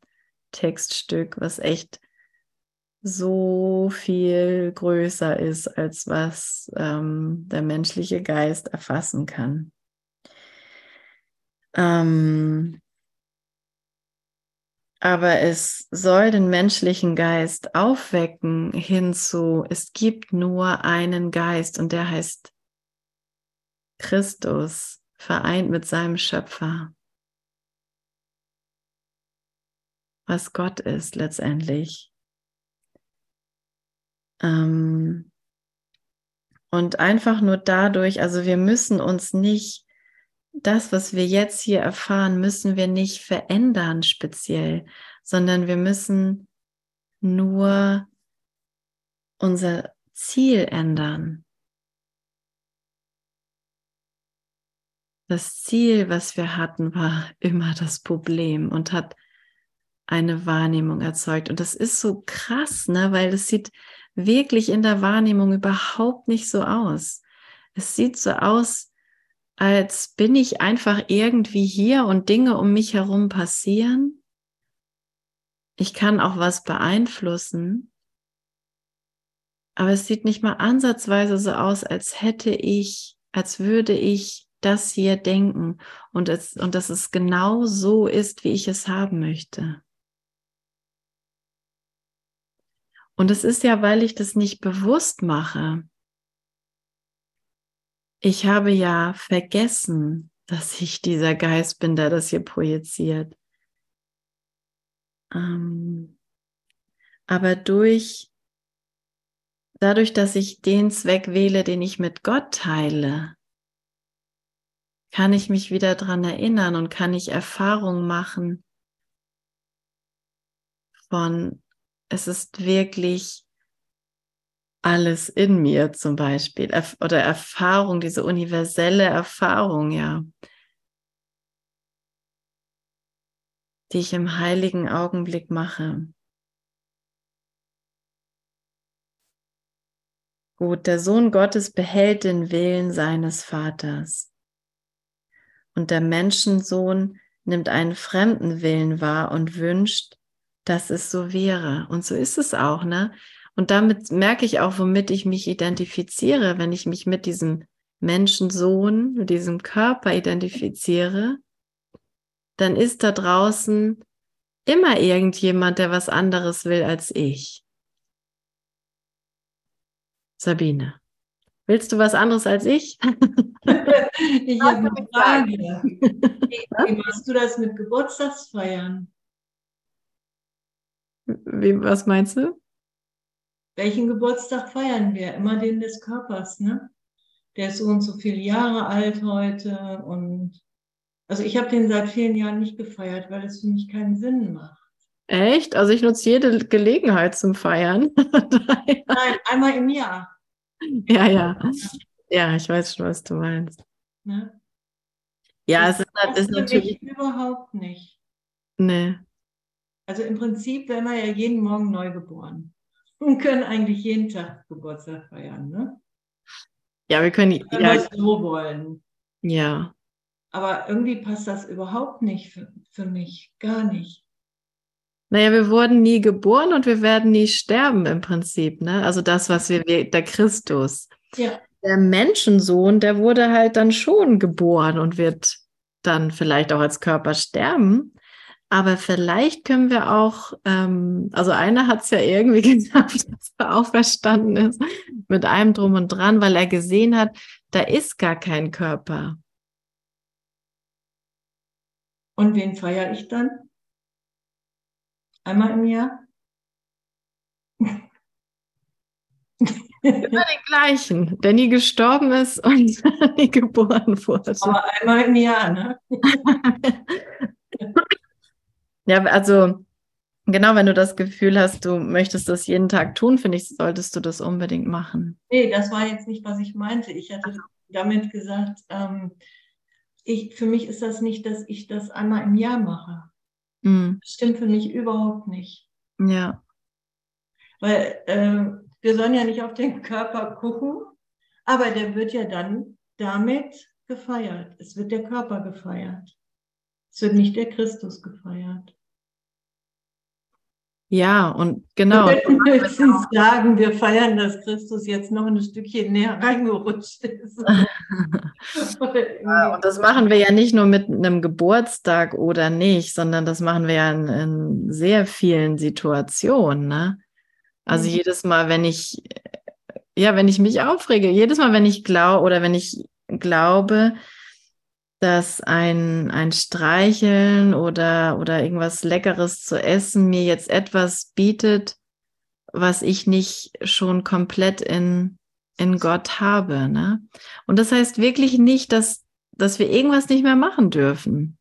Textstück, was echt so viel größer ist, als was ähm, der menschliche Geist erfassen kann. Ähm, aber es soll den menschlichen Geist aufwecken hinzu, es gibt nur einen Geist und der heißt Christus, vereint mit seinem Schöpfer. Was Gott ist letztendlich. Ähm, und einfach nur dadurch, also wir müssen uns nicht das, was wir jetzt hier erfahren, müssen wir nicht verändern speziell, sondern wir müssen nur unser Ziel ändern. Das Ziel, was wir hatten, war immer das Problem und hat eine Wahrnehmung erzeugt. Und das ist so krass, ne? weil es sieht wirklich in der Wahrnehmung überhaupt nicht so aus. Es sieht so aus, als bin ich einfach irgendwie hier und Dinge um mich herum passieren. Ich kann auch was beeinflussen. Aber es sieht nicht mal ansatzweise so aus, als hätte ich, als würde ich das hier denken und, es, und dass es genau so ist, wie ich es haben möchte. Und es ist ja, weil ich das nicht bewusst mache, ich habe ja vergessen, dass ich dieser Geist bin, der das hier projiziert. Ähm, aber durch, dadurch, dass ich den Zweck wähle, den ich mit Gott teile, kann ich mich wieder daran erinnern und kann ich Erfahrungen machen von, es ist wirklich alles in mir zum Beispiel oder Erfahrung, diese universelle Erfahrung, ja, die ich im heiligen Augenblick mache. Gut, der Sohn Gottes behält den Willen seines Vaters. Und der Menschensohn nimmt einen fremden Willen wahr und wünscht, dass es so wäre. Und so ist es auch, ne? Und damit merke ich auch, womit ich mich identifiziere, wenn ich mich mit diesem Menschensohn, mit diesem Körper identifiziere, dann ist da draußen immer irgendjemand, der was anderes will als ich. Sabine, willst du was anderes als ich? ich habe eine Frage. Wie, wie machst du das mit Geburtstagsfeiern? Wie, was meinst du? Welchen Geburtstag feiern wir? Immer den des Körpers, ne? Der ist so und so viele Jahre alt heute und also ich habe den seit vielen Jahren nicht gefeiert, weil es für mich keinen Sinn macht. Echt? Also ich nutze jede Gelegenheit zum Feiern. Nein, einmal im Jahr. Ja, ja. Ja, ich weiß schon, was du meinst. Ne? Ja, das es ist, ist natürlich. Überhaupt nicht. Nee. Also im Prinzip werden wir ja jeden Morgen neu geboren und können eigentlich jeden Tag Geburtstag feiern, ne? Ja, wir können. Wenn ja, wir so wollen. Ja. Aber irgendwie passt das überhaupt nicht für, für mich, gar nicht. Naja, wir wurden nie geboren und wir werden nie sterben im Prinzip, ne? Also das, was wir, der Christus. Ja. Der Menschensohn, der wurde halt dann schon geboren und wird dann vielleicht auch als Körper sterben. Aber vielleicht können wir auch, ähm, also einer hat es ja irgendwie gesagt, dass er auferstanden ist mit allem drum und dran, weil er gesehen hat, da ist gar kein Körper. Und wen feiere ich dann? Einmal im Jahr? Immer den gleichen, der nie gestorben ist und nie geboren wurde. Aber einmal im Jahr, ne? ja, also genau, wenn du das Gefühl hast, du möchtest das jeden Tag tun, finde ich, solltest du das unbedingt machen. Nee, das war jetzt nicht, was ich meinte. Ich hatte damit gesagt, ähm, ich, für mich ist das nicht, dass ich das einmal im Jahr mache. Mhm. Das stimmt für mich überhaupt nicht. Ja. Weil äh, wir sollen ja nicht auf den Körper gucken, aber der wird ja dann damit gefeiert. Es wird der Körper gefeiert. Es wird nicht der Christus gefeiert. Ja, und genau. Wir können höchstens sagen, wir feiern, dass Christus jetzt noch ein Stückchen näher reingerutscht ist. ja, und das machen wir ja nicht nur mit einem Geburtstag oder nicht, sondern das machen wir ja in, in sehr vielen Situationen. Ne? Also mhm. jedes Mal, wenn ich, ja, wenn ich mich aufrege, jedes Mal, wenn ich glaube oder wenn ich glaube, dass ein, ein Streicheln oder, oder irgendwas Leckeres zu essen mir jetzt etwas bietet, was ich nicht schon komplett in, in Gott habe. Ne? Und das heißt wirklich nicht, dass, dass wir irgendwas nicht mehr machen dürfen.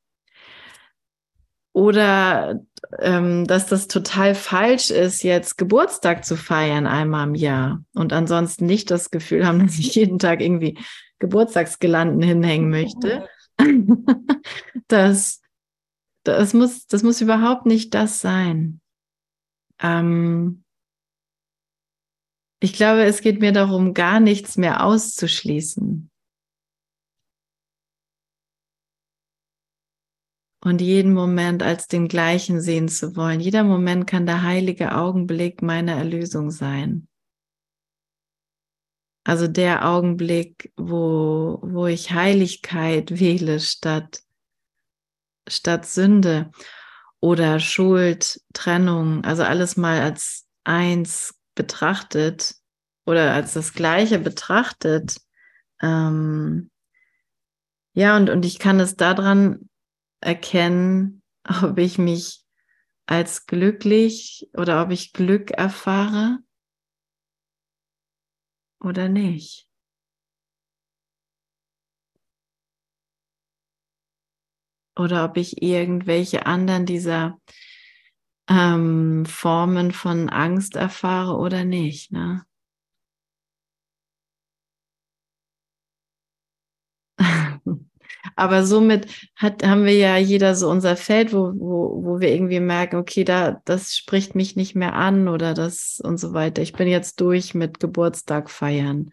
Oder ähm, dass das total falsch ist, jetzt Geburtstag zu feiern einmal im Jahr und ansonsten nicht das Gefühl haben, dass ich jeden Tag irgendwie Geburtstagsgelanden hinhängen möchte. das, das, muss, das muss überhaupt nicht das sein. Ähm, ich glaube, es geht mir darum, gar nichts mehr auszuschließen. Und jeden Moment als den gleichen sehen zu wollen. Jeder Moment kann der heilige Augenblick meiner Erlösung sein. Also der Augenblick, wo, wo ich Heiligkeit wähle statt, statt Sünde oder Schuld, Trennung, also alles mal als eins betrachtet oder als das Gleiche betrachtet. Ähm, ja, und, und ich kann es daran erkennen, ob ich mich als glücklich oder ob ich Glück erfahre oder nicht? Oder ob ich irgendwelche anderen dieser ähm, Formen von Angst erfahre oder nicht. Ne? Aber somit hat, haben wir ja jeder so unser Feld, wo, wo, wo wir irgendwie merken, okay, da, das spricht mich nicht mehr an oder das und so weiter. Ich bin jetzt durch mit Geburtstag feiern.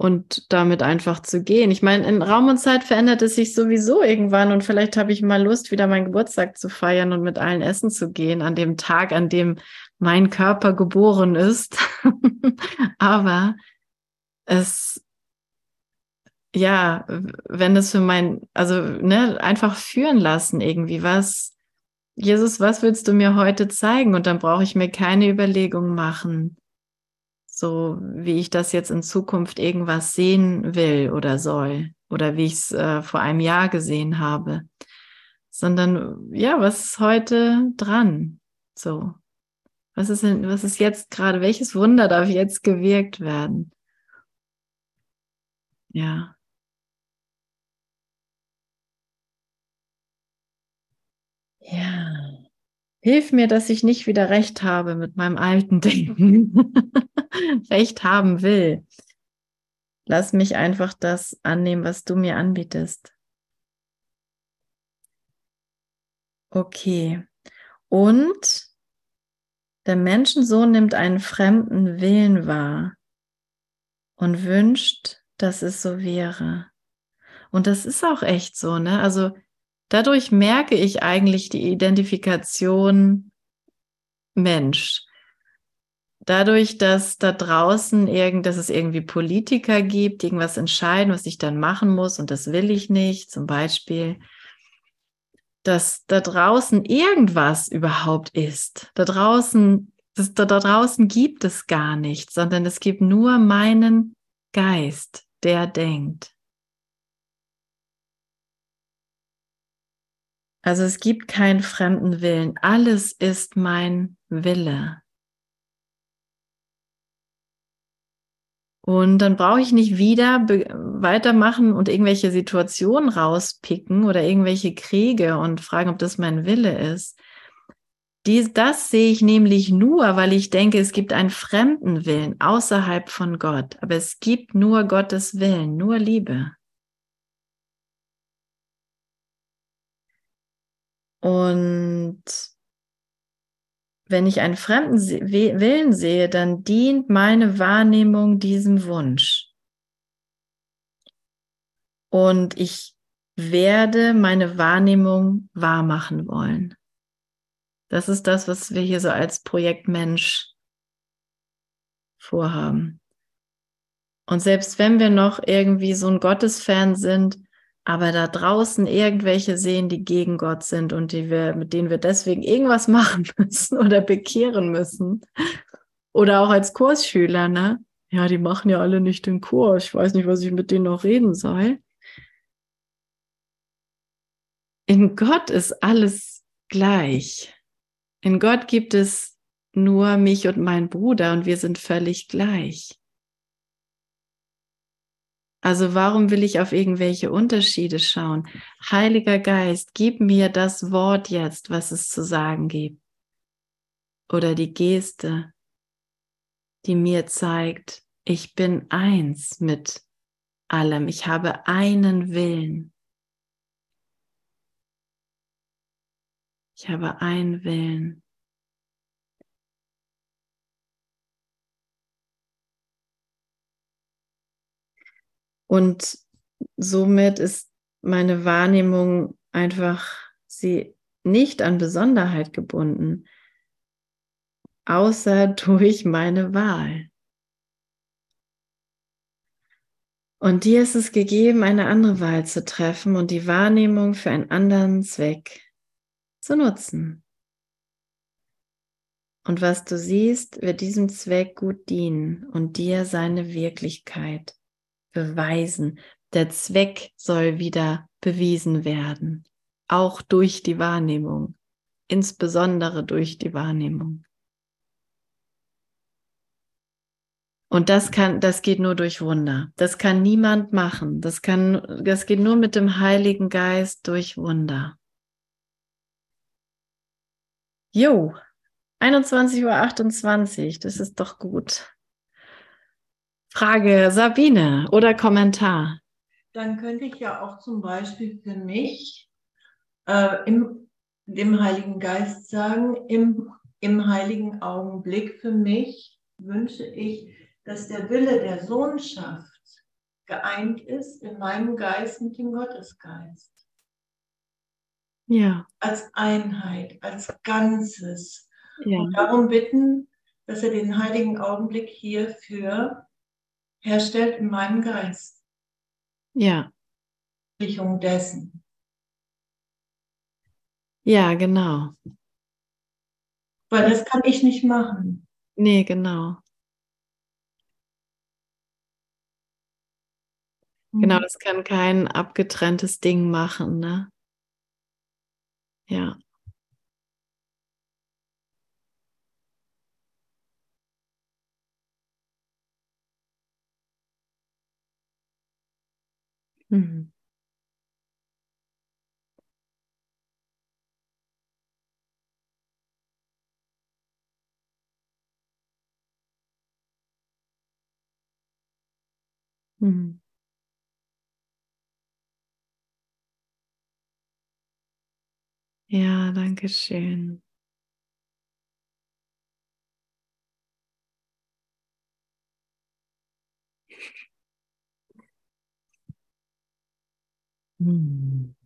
und damit einfach zu gehen. Ich meine, in Raum und Zeit verändert es sich sowieso irgendwann und vielleicht habe ich mal Lust, wieder meinen Geburtstag zu feiern und mit allen essen zu gehen, an dem Tag, an dem mein Körper geboren ist. Aber es, ja, wenn es für mein, also ne, einfach führen lassen irgendwie, was, Jesus, was willst du mir heute zeigen? Und dann brauche ich mir keine Überlegung machen so wie ich das jetzt in Zukunft irgendwas sehen will oder soll oder wie ich es äh, vor einem Jahr gesehen habe, sondern ja, was ist heute dran? So, was ist, denn, was ist jetzt gerade, welches Wunder darf jetzt gewirkt werden? Ja. Ja. Hilf mir, dass ich nicht wieder recht habe mit meinem alten Denken. recht haben will. Lass mich einfach das annehmen, was du mir anbietest. Okay. Und der Menschensohn nimmt einen fremden Willen wahr und wünscht, dass es so wäre. Und das ist auch echt so, ne? Also dadurch merke ich eigentlich die Identifikation Mensch. Dadurch, dass da draußen irgend, dass es irgendwie Politiker gibt, die irgendwas entscheiden, was ich dann machen muss und das will ich nicht, zum Beispiel, dass da draußen irgendwas überhaupt ist. Da draußen, das, da, da draußen gibt es gar nichts, sondern es gibt nur meinen Geist, der denkt. Also es gibt keinen fremden Willen. Alles ist mein Wille. Und dann brauche ich nicht wieder weitermachen und irgendwelche Situationen rauspicken oder irgendwelche Kriege und fragen, ob das mein Wille ist. Dies, das sehe ich nämlich nur, weil ich denke, es gibt einen fremden Willen außerhalb von Gott. Aber es gibt nur Gottes Willen, nur Liebe. Und wenn ich einen fremden Willen sehe, dann dient meine Wahrnehmung diesem Wunsch. Und ich werde meine Wahrnehmung wahrmachen wollen. Das ist das, was wir hier so als Projekt Mensch vorhaben. Und selbst wenn wir noch irgendwie so ein Gottesfan sind, aber da draußen irgendwelche sehen, die gegen Gott sind und die wir, mit denen wir deswegen irgendwas machen müssen oder bekehren müssen. Oder auch als Kursschüler, ne? Ja, die machen ja alle nicht den Kurs. Ich weiß nicht, was ich mit denen noch reden soll. In Gott ist alles gleich. In Gott gibt es nur mich und meinen Bruder und wir sind völlig gleich. Also warum will ich auf irgendwelche Unterschiede schauen? Heiliger Geist, gib mir das Wort jetzt, was es zu sagen gibt. Oder die Geste, die mir zeigt, ich bin eins mit allem. Ich habe einen Willen. Ich habe einen Willen. Und somit ist meine Wahrnehmung einfach sie nicht an Besonderheit gebunden, außer durch meine Wahl. Und dir ist es gegeben, eine andere Wahl zu treffen und die Wahrnehmung für einen anderen Zweck zu nutzen. Und was du siehst, wird diesem Zweck gut dienen und dir seine Wirklichkeit beweisen. Der Zweck soll wieder bewiesen werden, auch durch die Wahrnehmung, insbesondere durch die Wahrnehmung. Und das kann, das geht nur durch Wunder. Das kann niemand machen. Das kann, das geht nur mit dem Heiligen Geist durch Wunder. Jo, 21.28 Uhr, das ist doch gut. Frage, Sabine oder Kommentar? Dann könnte ich ja auch zum Beispiel für mich äh, im, dem Heiligen Geist sagen, im, im heiligen Augenblick für mich wünsche ich, dass der Wille der Sohnschaft geeint ist in meinem Geist mit dem Gottesgeist. Ja. Als Einheit, als Ganzes. Ja. Und darum bitten, dass er den heiligen Augenblick hierfür herstellt in meinem Geist. Ja. Richtung dessen. Ja, genau. Weil das kann ich nicht machen. Nee, genau. Genau, Mhm. das kann kein abgetrenntes Ding machen, ne? Ja. Mhm. Mhm. Ja, danke schön.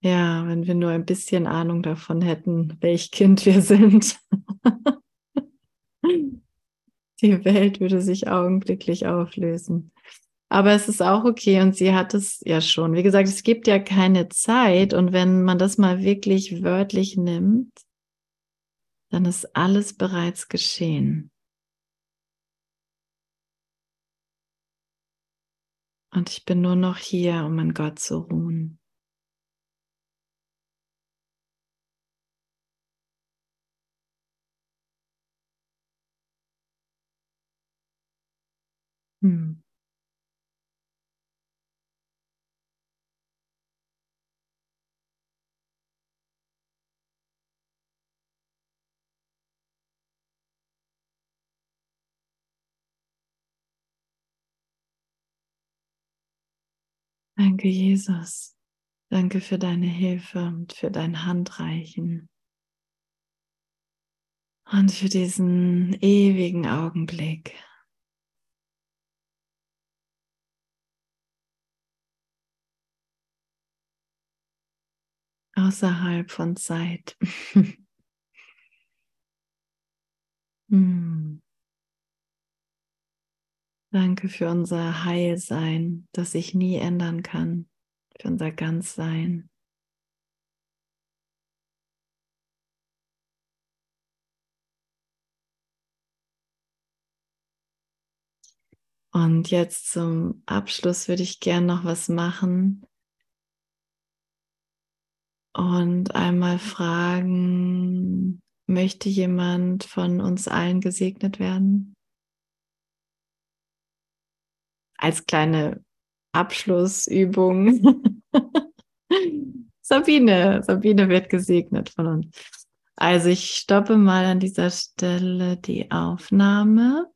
Ja, wenn wir nur ein bisschen Ahnung davon hätten, welch Kind wir sind. Die Welt würde sich augenblicklich auflösen. Aber es ist auch okay und sie hat es ja schon. Wie gesagt, es gibt ja keine Zeit und wenn man das mal wirklich wörtlich nimmt, dann ist alles bereits geschehen. Und ich bin nur noch hier, um in Gott zu ruhen. Hm. Danke, Jesus. Danke für deine Hilfe und für dein Handreichen. Und für diesen ewigen Augenblick. Außerhalb von Zeit. hm. Danke für unser Heilsein, das sich nie ändern kann, für unser Ganzsein. Und jetzt zum Abschluss würde ich gern noch was machen und einmal fragen, möchte jemand von uns allen gesegnet werden? Als kleine Abschlussübung. Sabine, Sabine wird gesegnet von uns. Also ich stoppe mal an dieser Stelle die Aufnahme.